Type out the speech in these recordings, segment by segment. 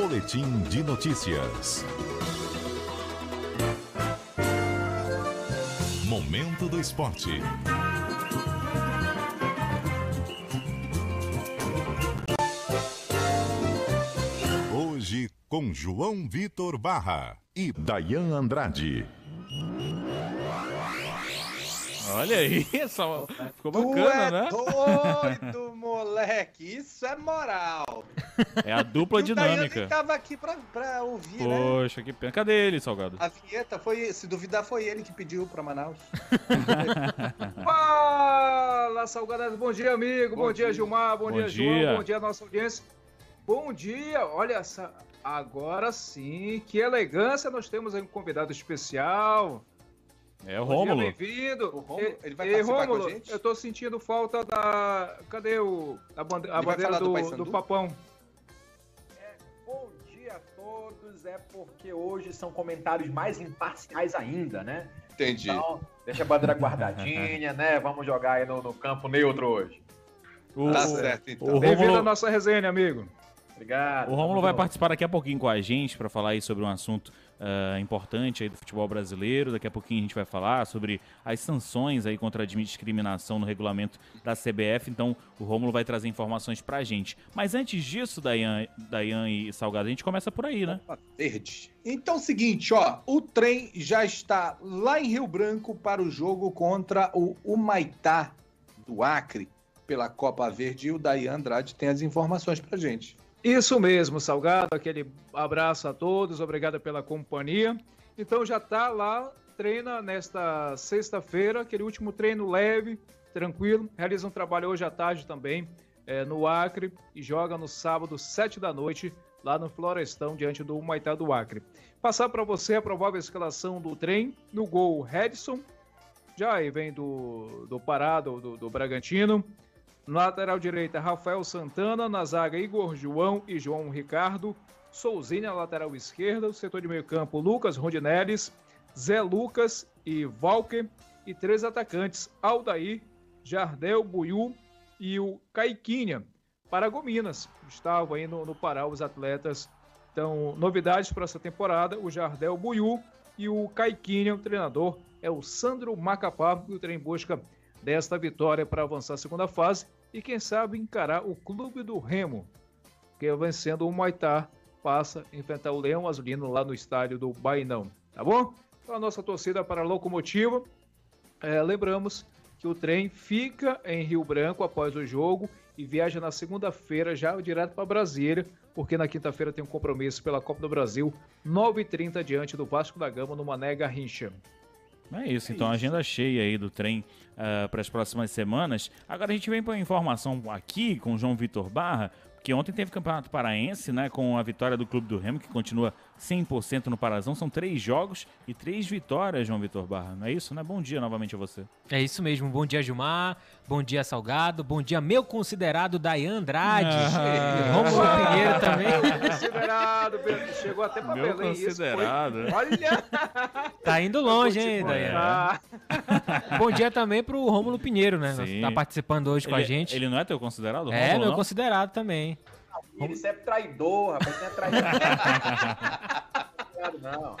Boletim de notícias. Momento do esporte. Hoje com João Vitor Barra e Dayan Andrade. Olha aí, só ficou Tu bacana, é né? doido, moleque. Isso é moral. É a dupla dinâmica. nem tava aqui pra, pra ouvir, né? Poxa, que pena. Cadê ele, Salgado? A vinheta foi, se duvidar, foi ele que pediu pra Manaus. Fala, Salgadadas. Bom dia, amigo. Bom, Bom dia, dia. Gilmar. Bom, Bom dia, dia. João. Bom dia, nossa audiência. Bom dia. Olha essa. Agora sim, que elegância. Nós temos aí um convidado especial. É o Rômulo. Bem-vindo. O Rômulo, ele vai Ei, participar com a Rômulo, gente? Eu tô sentindo falta da. Cadê o. A, bande... a bandeira do do, do Papão? Bom dia a todos, é porque hoje são comentários mais imparciais ainda, né? Entendi. Então, deixa a bandeira guardadinha, né? Vamos jogar aí no, no campo neutro hoje. O, Tá certo, então. Bem-vindo à Rômulo, nossa resenha, amigo. Obrigado. o Rômulo Tamo vai participar daqui a pouquinho com a gente para falar aí sobre um assunto ah, importante aí do futebol brasileiro. Daqui a pouquinho a gente vai falar sobre as sanções aí contra a discriminação no regulamento da CBF. Então o Rômulo vai trazer informações pra gente. Mas antes disso, Dayan, Dayan e Salgado, a gente começa por aí, né? Opa, Verde. Então, seguinte, ó, o trem já está lá em Rio Branco para o jogo contra o Humaitá do Acre pela Copa Verde e o Dayan Andrade tem as informações pra gente. Isso mesmo, Salgado. Aquele abraço a todos, obrigado pela companhia. Então já tá lá, treina nesta sexta-feira, aquele último treino leve, tranquilo. Realiza um trabalho hoje à tarde também é, no Acre e joga no sábado, sete da noite, lá no Florestão, diante do Humaitá do Acre. Passar para você a provável escalação do trem. No gol, Redson. Já aí vem do, do Pará, do, do Bragantino. Na lateral direita, Rafael Santana. Na zaga, Igor João e João Ricardo. Souzinha lateral esquerda. O setor de meio campo, Lucas Rondinelles, Zé Lucas e Valker. E três atacantes, Aldair, Jardel, Buiu e o Caiquinha. Para Gominas. Estavam aí no, no Pará os atletas. Então, novidades para essa temporada, o Jardel Buiu e o Caiquinha, o treinador, é o Sandro Macapá, e o trem busca desta vitória para avançar a segunda fase e quem sabe encarar o clube do Remo, que vencendo o Moitá passa a enfrentar o Leão Azulino lá no estádio do Bainão, tá bom? Então a nossa torcida para a locomotiva, é, lembramos que o trem fica em Rio Branco após o jogo e viaja na segunda-feira já direto para Brasília, porque na quinta-feira tem um compromisso pela Copa do Brasil, 9h30 diante do Vasco da Gama no Mané Garrincha. É isso, então agenda cheia aí do trem para as próximas semanas. Agora a gente vem para informação aqui com o João Vitor Barra, que ontem teve Campeonato Paraense, né, com a vitória do Clube do Remo, que continua 100% no Parazão. São três jogos e três vitórias, João Vitor Barra. Não é isso, né? Bom dia novamente a você. É isso mesmo. Bom dia, Gilmar. Bom dia, Salgado. Bom dia, meu considerado Dayan Andrade. Ah. Romulo Pinheiro também. Considerado, Pedro, chegou até para Meu Belém. isso considerado. foi- Olha! Tá indo longe, hein, Dayan? contar. Bom dia também pro Rômulo Pinheiro, né? Sim. Tá participando hoje com a Ele- gente. Ele não é teu considerado? É, meu não? considerado também. Ele sempre traidor, rapaz. Não é traidor. não.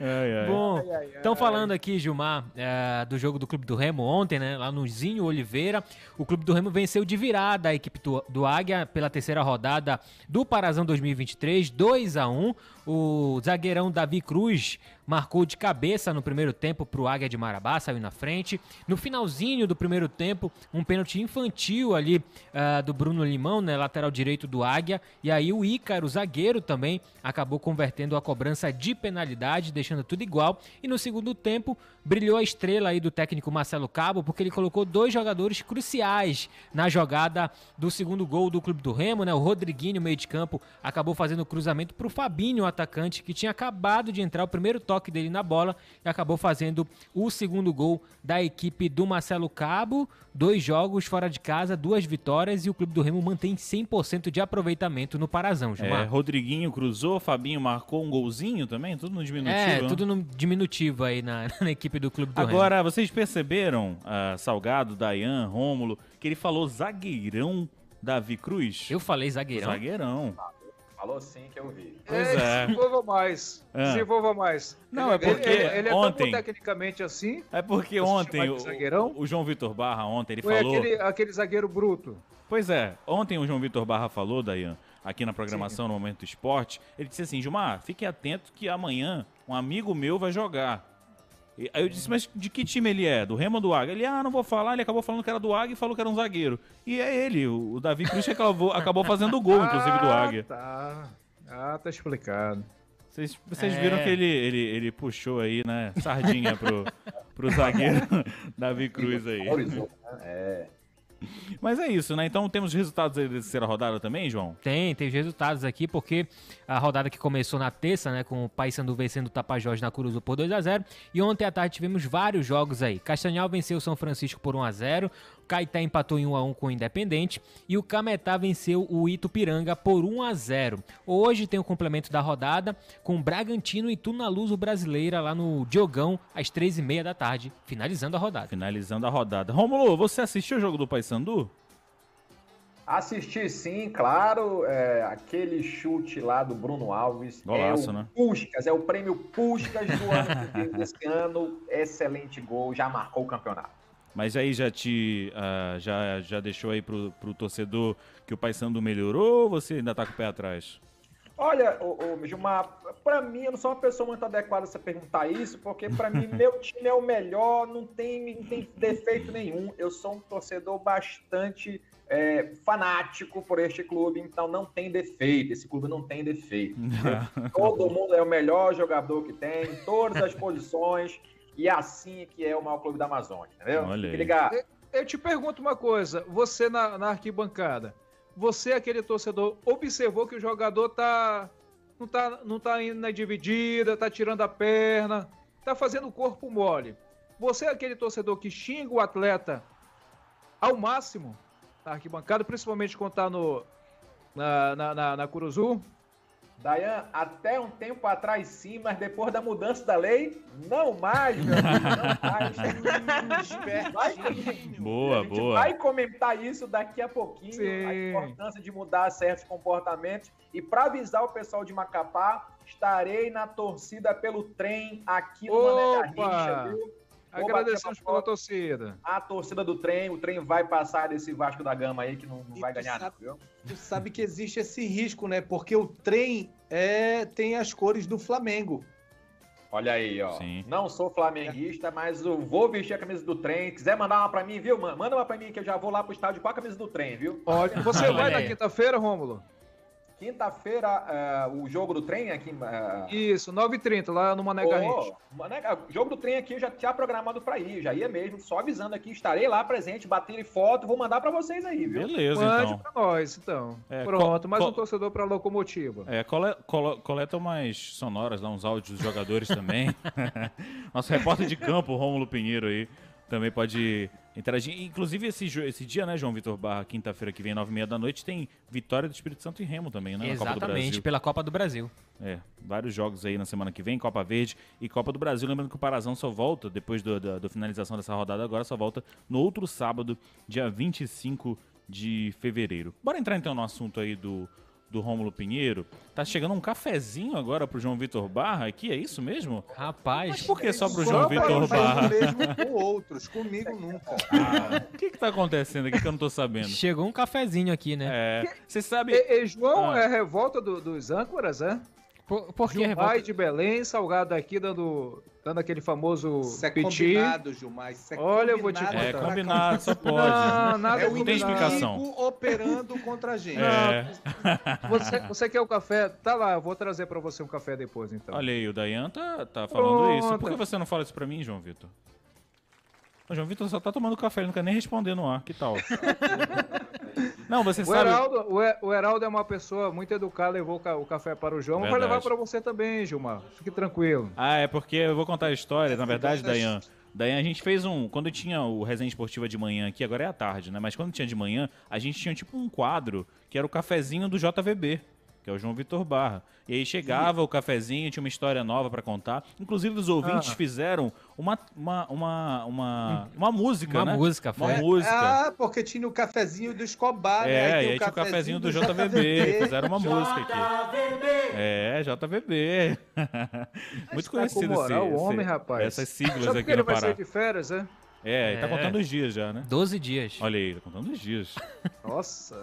Ai, ai. Bom, estão falando aqui, Gilmar, é, do jogo do Clube do Remo ontem, né? Lá no Zinho Oliveira. O Clube do Remo venceu de virada a equipe do, do Águia pela terceira rodada do Parazão 2023, 2 a 1 O zagueirão Davi Cruz marcou de cabeça no primeiro tempo pro Águia de Marabá, saiu na frente. No finalzinho do primeiro tempo, um pênalti infantil ali ah, do Bruno Limão, né, lateral direito do Águia. E aí o Ícaro, zagueiro também, acabou convertendo a cobrança de penalidade, deixando tudo igual. E no segundo tempo, brilhou a estrela aí do técnico Marcelo Cabo, porque ele colocou dois jogadores cruciais na jogada do segundo gol do Clube do Remo, né? O Rodriguinho, meio de campo, acabou fazendo o cruzamento Fabinho, o atacante, que tinha acabado de entrar o primeiro toque dele na bola e acabou fazendo o segundo gol da equipe do Marcelo Cabo. Dois jogos fora de casa, duas vitórias e o Clube do Remo mantém 100% de aproveitamento no Parazão, É, Gilmar. Rodriguinho cruzou, Fabinho marcou um golzinho também, tudo no diminutivo. É, né? tudo no diminutivo aí na, na equipe do Clube do Remo. Agora, vocês perceberam, ah, Salgado, Dayan, Rômulo, que ele falou zagueirão Davi Cruz? Eu falei zagueirão. Zagueirão. Falou sim que eu vi. Pois É, é. Desenvolva mais. Ah. Desenvolva mais. Não, é Ele- porque ele, ele é ontem- tecnicamente assim. É porque ontem o, zagueirão? o João Vitor Barra ontem ele Foi falou. aquele, aquele zagueiro bruto. Pois é, ontem o João Vitor Barra falou, Dayan, aqui na programação no Momento do Esporte, ele disse assim, Gilmar, fique atento que amanhã um amigo meu vai jogar. E aí eu disse, mas de que time ele é? Do Remo ou do Águia? Ele, ah, não vou falar, ele acabou falando que era do Águia e falou que era um zagueiro. E é ele, o Davi Cruz, que acabou, acabou fazendo o gol, inclusive, do Ah, Águia. Tá. Ah, tá explicado. Vocês, vocês É. viram que ele, ele, ele puxou aí, né, sardinha pro, pro zagueiro Davi Cruz aí. Né? É. Mas é isso, né? Então temos resultados aí da terceira rodada também, João? Tem, tem os resultados aqui, porque a rodada que começou na terça, né, com o Paysandu vencendo o Tapajós na Curuzu por 2 a 0 e ontem à tarde tivemos vários jogos aí. Castanhal venceu o São Francisco por 1 a 0 Caetá empatou em 1 a 1 com o Independente e o Cametá venceu o Itupiranga por 1 a 0 Hoje tem o complemento da rodada com Bragantino e Tunaluso Brasileira lá no Diogão às 3h30 da tarde, finalizando a rodada. Finalizando a rodada. Rômulo, você assistiu o jogo do Paysandu? Assisti sim, claro, é, aquele chute lá do Bruno Alves. Golaço, é o né? Puskas, é o prêmio Puskas do ano desse ano. Excelente gol, já marcou o campeonato. Mas aí já te ah, já, já deixou aí pro, pro torcedor que o Paysandu melhorou ou você ainda tá com o pé atrás? Olha, ô, ô, Gilmar, pra mim, eu não sou uma pessoa muito adequada você perguntar isso, porque pra mim, meu time é o melhor, não tem, não tem defeito nenhum. Eu sou um torcedor bastante é, fanático por este clube, então não tem defeito. Esse clube não tem defeito. Todo mundo é o melhor jogador que tem, em todas as posições, e assim que é o maior clube da Amazônia, entendeu? Olha aí. ligado. Eu te pergunto uma coisa, você na, na arquibancada, você, aquele torcedor, observou que o jogador tá não tá, não tá indo na dividida, tá tirando a perna, tá fazendo o corpo mole. Você aquele torcedor que xinga o atleta ao máximo na arquibancada, principalmente quando tá no, na, na, na, na Curuzu? Dayan, até um tempo atrás sim, mas depois da mudança da lei, não mais, meu amigo, não mais. Vai- Boa, a gente boa. vai comentar isso daqui a pouquinho, a Sim. importância de mudar certos comportamentos. E para avisar o pessoal de Macapá, estarei na torcida pelo trem aqui no Mané! Garrincha, viu? Agradecemos pela torcida. A torcida do trem, o trem vai passar desse Vasco da Gama aí que não, não vai ganhar, não, sabe- viu? Tu sabe que existe esse risco, né? Porque o trem é, tem as cores do Flamengo. Olha aí, ó. Sim. Não sou flamenguista, mas eu vou vestir a camisa do trem. Quiser mandar uma pra mim, viu? Manda uma pra mim que eu já vou lá pro estádio com a camisa do trem, viu? Olha, você vai na quinta-feira, Rômulo? Quinta-feira, é, o jogo do trem aqui. é, Isso, 9h30, lá no Mané Garrincha. Ô, Mané, o jogo do trem aqui eu já tinha programado pra ir, já ia mesmo, só avisando aqui, estarei lá presente, batendo foto, vou mandar pra vocês aí, viu? Beleza, Mande então. pra nós, então. É, Pronto, mais um torcedor pra locomotiva. É, cole, colo- coleta umas sonoras, lá, uns áudios dos jogadores também. Nosso repórter de campo, Rômulo Pinheiro aí, também pode interagir. Inclusive, esse, esse dia, né, João Vitor Barra, quinta-feira que vem, nove e meia da noite, tem Vitória do Espírito Santo e Remo também, né? Copa Exatamente, Brasil. pela Copa do Brasil. É, vários jogos aí na semana que vem, Copa Verde e Copa do Brasil. Lembrando que o Parazão só volta, depois da finalização dessa rodada agora, só volta no outro sábado, dia 25 de fevereiro. Bora entrar então no assunto aí do, do Rômulo Pinheiro. Tá chegando um cafezinho agora pro João Vitor Barra aqui, é isso mesmo? Rapaz, Mas por que só pro João Vitor Barra? o mesmo com outros, comigo nunca. O que que tá acontecendo aqui que eu não tô sabendo? chegou um cafezinho aqui, né? É, você sabe... E, e João, Ah. é revolta do- dos âncoras, é? Por, por que Gilmar de Belém, Salgado aqui dando, dando aquele famoso Isso é piti. combinado, Gilmar. Isso é Olha, eu vou te É contar. combinado, só pode. Não, nada É o tem explicação. operando contra a gente. É. Você, você quer o café? Tá lá, eu vou trazer pra você um café depois, então. Olha aí, o Dayan tá, tá falando isso. Por que Pronto. você não fala isso pra mim, João Vitor? O João Vitor só tá tomando café, ele não quer nem responder no ar. Que tal? não, você O sabe. Heraldo, o, Heraldo é uma pessoa muito educada, levou o ca- o café para o João. Vai Verdade. levar para você também, Gilmar. Fique tranquilo. Ah, é porque eu vou contar a história, na verdade, Dayan. Dayan, a gente fez um. Quando tinha o Resenha Esportiva de manhã aqui, agora é à tarde, né? Mas quando tinha de manhã, a gente tinha tipo um quadro que era o cafezinho do JVB. Que é o João Vitor Barra. E aí chegava o cafezinho, tinha uma história nova para contar. Inclusive os ouvintes Ah. fizeram uma, uma, uma, uma, uma música, Uma né? música, Uma foi. música. Ah, porque tinha o cafezinho do Escobar, né? É, Aí e aí tinha o cafezinho do JVB, fizeram uma música aqui. É, JVB. Muito tá conhecido com moral, esse, o homem, esse- rapaz. essas siglas Só aqui porque ele no vai Pará. sair de férias, é? É, ele tá É. contando os dias já, né? 12 dias. Olha aí, tá contando os dias. Nossa.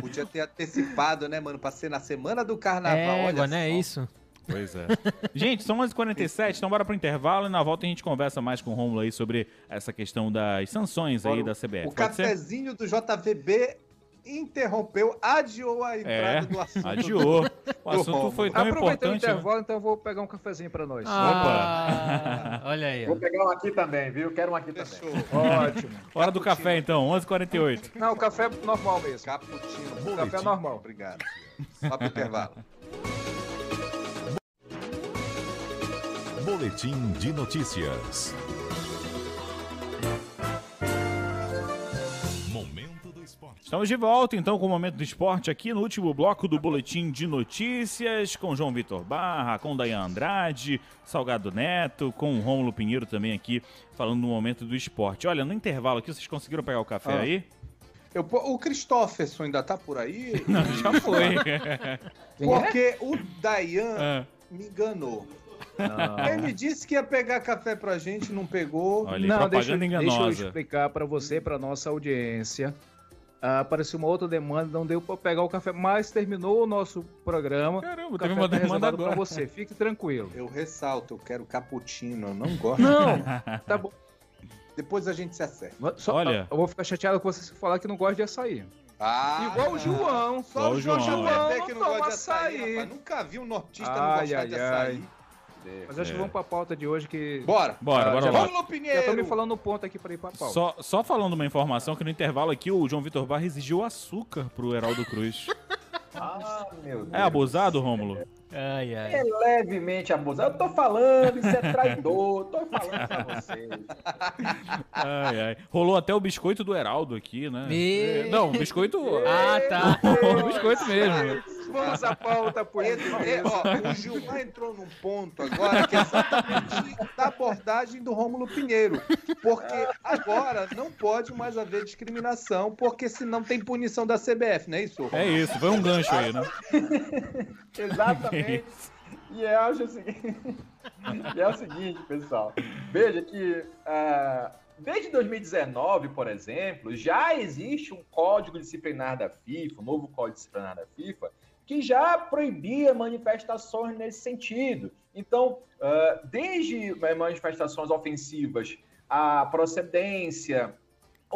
Podia ter antecipado, né, mano? Pra ser na semana do carnaval. É, olha né? É isso. Pois é. Gente, são 11h47, então bora pro intervalo e na volta a gente conversa mais com o Romulo aí sobre essa questão das sanções aí da CBF. O Pode ser? cafezinho do JVB interrompeu, adiou a entrada É, do assunto. adiou. O assunto Romulo. foi tão Aproveitando o né? intervalo, então eu vou pegar um cafezinho pra nós. Ah, olha aí. Vou pegar um aqui também, viu? Quero um aqui também. Fechou. Ótimo. Hora do café então, 11h48. Não, o café é normal mesmo. Cappuccino. Café normal. Obrigado. Só pro intervalo. Boletim de notícias. Estamos de volta então com o Momento do Esporte aqui no último bloco do Boletim de Notícias com João Vitor Barra, com Dayan Andrade, Salgado Neto, com o Rômulo Pinheiro também aqui falando do Momento do Esporte. Olha, no intervalo aqui, vocês conseguiram pegar o café Ah. aí? Eu, o Christopherson ainda tá por aí? Não, já foi. Porque o Dayan Ah, me enganou. Não. Ele disse que ia pegar café pra gente, não pegou. Olha Não, deixa, propaganda deixa eu enganosa. explicar para você, para nossa audiência. Ah, apareceu uma outra demanda, não deu para pegar o café, mas terminou o nosso programa. Caramba, teve uma tá demanda agora. você, fique tranquilo. Eu ressalto, eu quero cappuccino, eu não gosto. Não, tá bom. Depois a gente se acerta. Só- Olha. Eu vou ficar chateado com você se falar que não gosta de açaí. Ah, Igual o. João. Só o João, João, João é. que não Não gosta de toma açaí, açaí. rapaz. Nunca vi um nortista Ai, não gostar ai, de ai. Açaí. Mas acho que É. vamos pra pauta de hoje que. Bora. Bora, Ah, bora já lá. Pinheiro. Já tô me falando um ponto aqui pra ir pra pauta. Só, só falando uma informação que no intervalo aqui o João Vitor Barra exigiu açúcar pro Heraldo Cruz. Ah, meu Deus. É abusado, Rômulo? Ai, ai. É levemente abusado. Eu tô falando, isso é traidor. Tô falando pra vocês. Ai, ai. Rolou até o biscoito do Heraldo aqui, né? Me- É, Não, biscoito. Ah, tá. o biscoito mesmo. Vamos à pauta, por Esse- é, ó, o Gilmar entrou num ponto agora que é exatamente da abordagem do Rômulo Pinheiro. Porque agora não pode mais haver discriminação, porque senão tem punição da CBF, não é isso? Rômulo? É isso, foi um gancho aí, né? Exatamente. E eu acho o seguinte, e é o seguinte, pessoal. Veja que ah, desde 2019, por exemplo, já existe um código disciplinar da FIFA, um novo código disciplinar da FIFA, que já proibia manifestações nesse sentido. Então, ah, desde eh, manifestações ofensivas à procedência,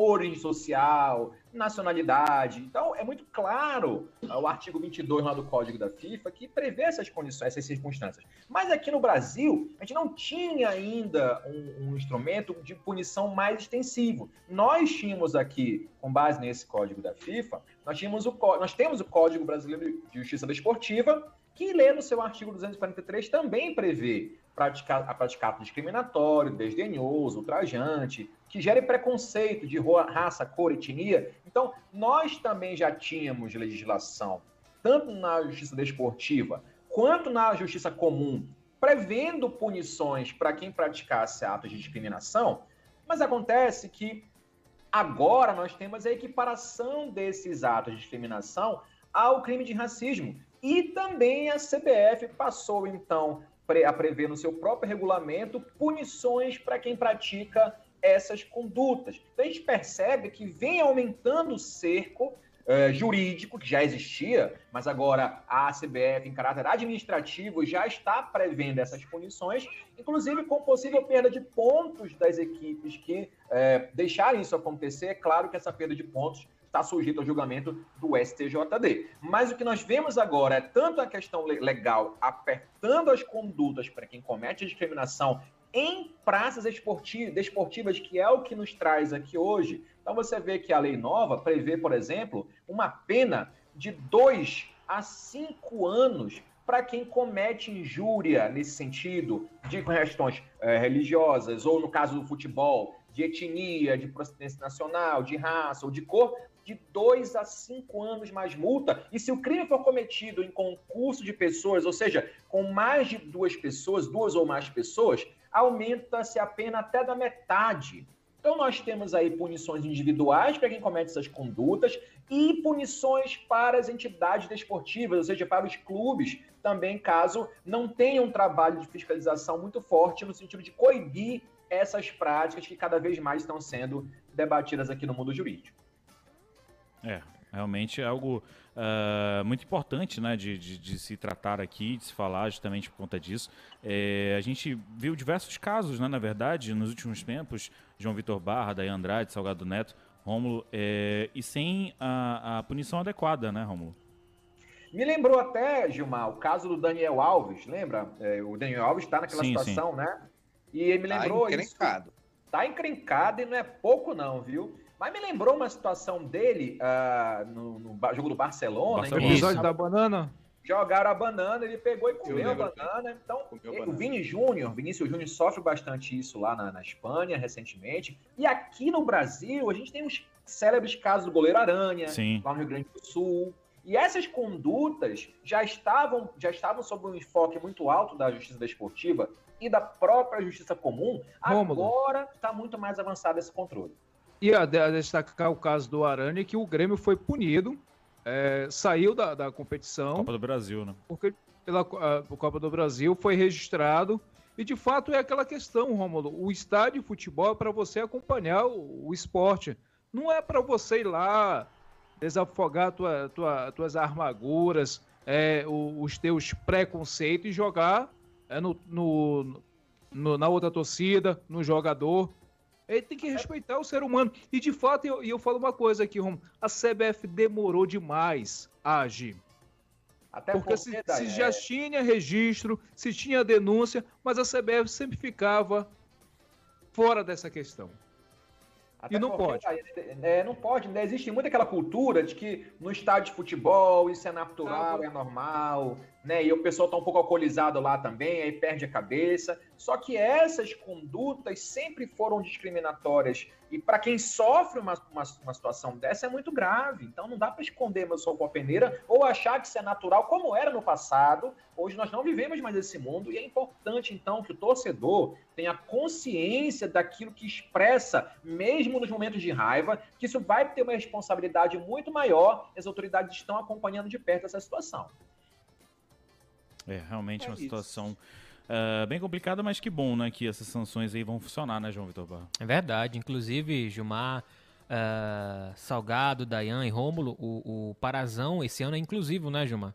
origem social, nacionalidade. Então, é muito claro ah, o artigo 22 lá do Código da FIFA que prevê essas condições, essas circunstâncias. Mas aqui no Brasil, a gente não tinha ainda um, um instrumento de punição mais extensivo. Nós tínhamos aqui, com base nesse Código da FIFA, nós, tínhamos o, nós temos o Código Brasileiro de Justiça Desportiva, que lê no seu artigo 243 também prevê praticar, a praticar discriminatório, desdenhoso, ultrajante, que gere preconceito de raça, cor, etnia. Então, nós também já tínhamos legislação, tanto na justiça desportiva quanto na justiça comum, prevendo punições para quem praticasse atos de discriminação, mas acontece que agora nós temos a equiparação desses atos de discriminação ao crime de racismo. E também a CBF passou, então, a prever no seu próprio regulamento punições para quem pratica essas condutas. Então a gente percebe que vem aumentando o cerco eh, jurídico, que já existia, mas agora a CBF, em caráter administrativo, já está prevendo essas punições, inclusive com possível perda de pontos das equipes que eh, deixarem isso acontecer. É claro que essa perda de pontos está sujeito ao julgamento do STJD. Mas o que nós vemos agora é tanto a questão le- legal apertando as condutas para quem comete a discriminação em praças esporti- desportivas, que é o que nos traz aqui hoje. Então você vê que a lei nova prevê, por exemplo, uma pena de 2 a 5 anos para quem comete injúria nesse sentido, de questões eh, religiosas, ou no caso do futebol, de etnia, de procedência nacional, de raça ou de cor, de 2 a 5 anos mais multa. E se o crime for cometido em concurso de pessoas, ou seja, com mais de duas pessoas, duas ou mais pessoas, aumenta-se a pena até da metade. Então, nós temos aí punições individuais para quem comete essas condutas e punições para as entidades desportivas, ou seja, para os clubes, também, caso não tenham um trabalho de fiscalização muito forte no sentido de coibir essas práticas que cada vez mais estão sendo debatidas aqui no mundo jurídico. É, realmente é algo uh, muito importante né, de, de, de, se tratar aqui, de se falar justamente por conta disso. É, a gente viu diversos casos, né, na verdade, nos últimos tempos, João Vitor Barra, Daí Andrade, Salgado Neto, Rômulo, é, e sem a, a punição adequada, né, Rômulo? Me lembrou até, Gilmar, o caso do Daniel Alves, lembra? É, o Daniel Alves está naquela sim, situação, sim. né? E ele me tá lembrou tá encrencado. isso. Tá encrencado e não é pouco não, viu? Mas me lembrou uma situação dele uh, no, no, jogo do Barcelona. O episódio da banana? Jogaram a banana, ele pegou e comeu a banana. Então, o Vini Júnior, Vinícius Júnior sofre bastante isso lá na, na, Espanha recentemente. E aqui no Brasil, a gente tem os célebres casos do goleiro Aranha, Sim. lá no Rio Grande do Sul. E essas condutas já estavam, já estavam sob um enfoque muito alto da justiça desportiva e da própria justiça comum. Rômulo. Agora está muito mais avançado esse controle. E a, a destacar o caso do Aranha, que o Grêmio foi punido, é, saiu da, da competição. Copa do Brasil, né? Porque pela a Copa do Brasil foi registrado. E de fato é aquela questão, Rômulo. O estádio de futebol é para você acompanhar o, o esporte. Não é para você ir lá desafogar tua, tua, tuas armaduras, é, os teus preconceitos e jogar é, no, no, no, na outra torcida, no jogador. Ele tem que respeitar o ser humano. E de fato, e eu, eu, falo uma coisa aqui, Rom, a CBF demorou demais a agir. Até porque, porque se, se já tinha registro, se tinha denúncia, mas a CBF sempre ficava fora dessa questão. Até e não pode. É, não pode. Né? Existe muito aquela cultura de que no estádio de futebol isso é natural, ah, é normal, né? E o pessoal tá um pouco alcoolizado lá também, aí perde a cabeça. Só que essas condutas sempre foram discriminatórias. E para quem sofre uma, uma, uma, situação dessa é muito grave. Então não dá para esconder meu sol com a peneira ou achar que isso é natural, como era no passado. Hoje nós não vivemos mais esse mundo. E é importante, então, que o torcedor tenha consciência daquilo que expressa, mesmo nos momentos de raiva, que isso vai ter uma responsabilidade muito maior. As autoridades estão acompanhando de perto essa situação. É realmente é uma isso. situação uh, bem complicada, mas que bom, né? Que essas sanções aí vão funcionar, né, João Vitor Barra? É verdade. Inclusive, Gilmar, uh, Salgado, Dayan e Rômulo, o, o Parazão esse ano é inclusivo, né, Gilmar?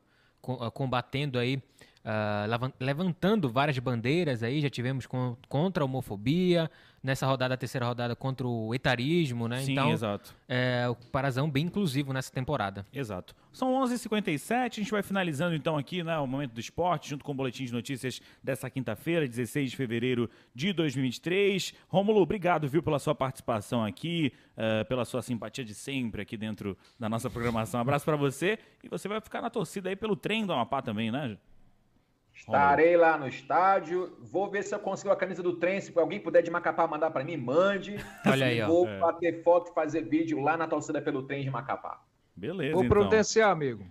Ah, combatendo aí uh, levantando várias bandeiras aí, já tivemos com, contra a homofobia, nessa rodada, a terceira rodada, contra o etarismo, né? Sim, então, exato. É, o Parazão bem inclusivo nessa temporada. Exato. São 11 h 57 a gente vai finalizando então aqui, né, o Momento do Esporte, junto com o Boletim de Notícias dessa quinta-feira, 16 de fevereiro de 2023. Rômulo, obrigado, viu, pela sua participação aqui, uh, pela sua simpatia de sempre aqui dentro da nossa programação. Um abraço para você e você vai ficar na torcida aí pelo trem do Amapá também, né? Estarei lá no estádio. Vou ver se eu consigo a camisa do trem. Se alguém puder de Macapá mandar para mim, mande. Olha aí, ó. Vou é. bater foto e fazer vídeo lá na torcida pelo trem de Macapá. Beleza. Vou então. providenciar, amigo.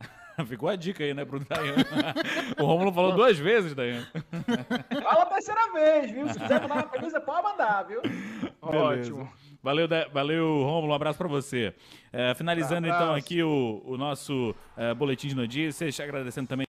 Ficou a dica aí, né, pro Dayan. o Romulo falou duas vezes, Dayan. Fala a terceira vez, viu? Se quiser mandar uma camisa, pode mandar, viu? Beleza. Ótimo. Valeu, valeu Romulo, um abraço para você. É, finalizando um então aqui o, o nosso é, boletim de notícias, agradecendo também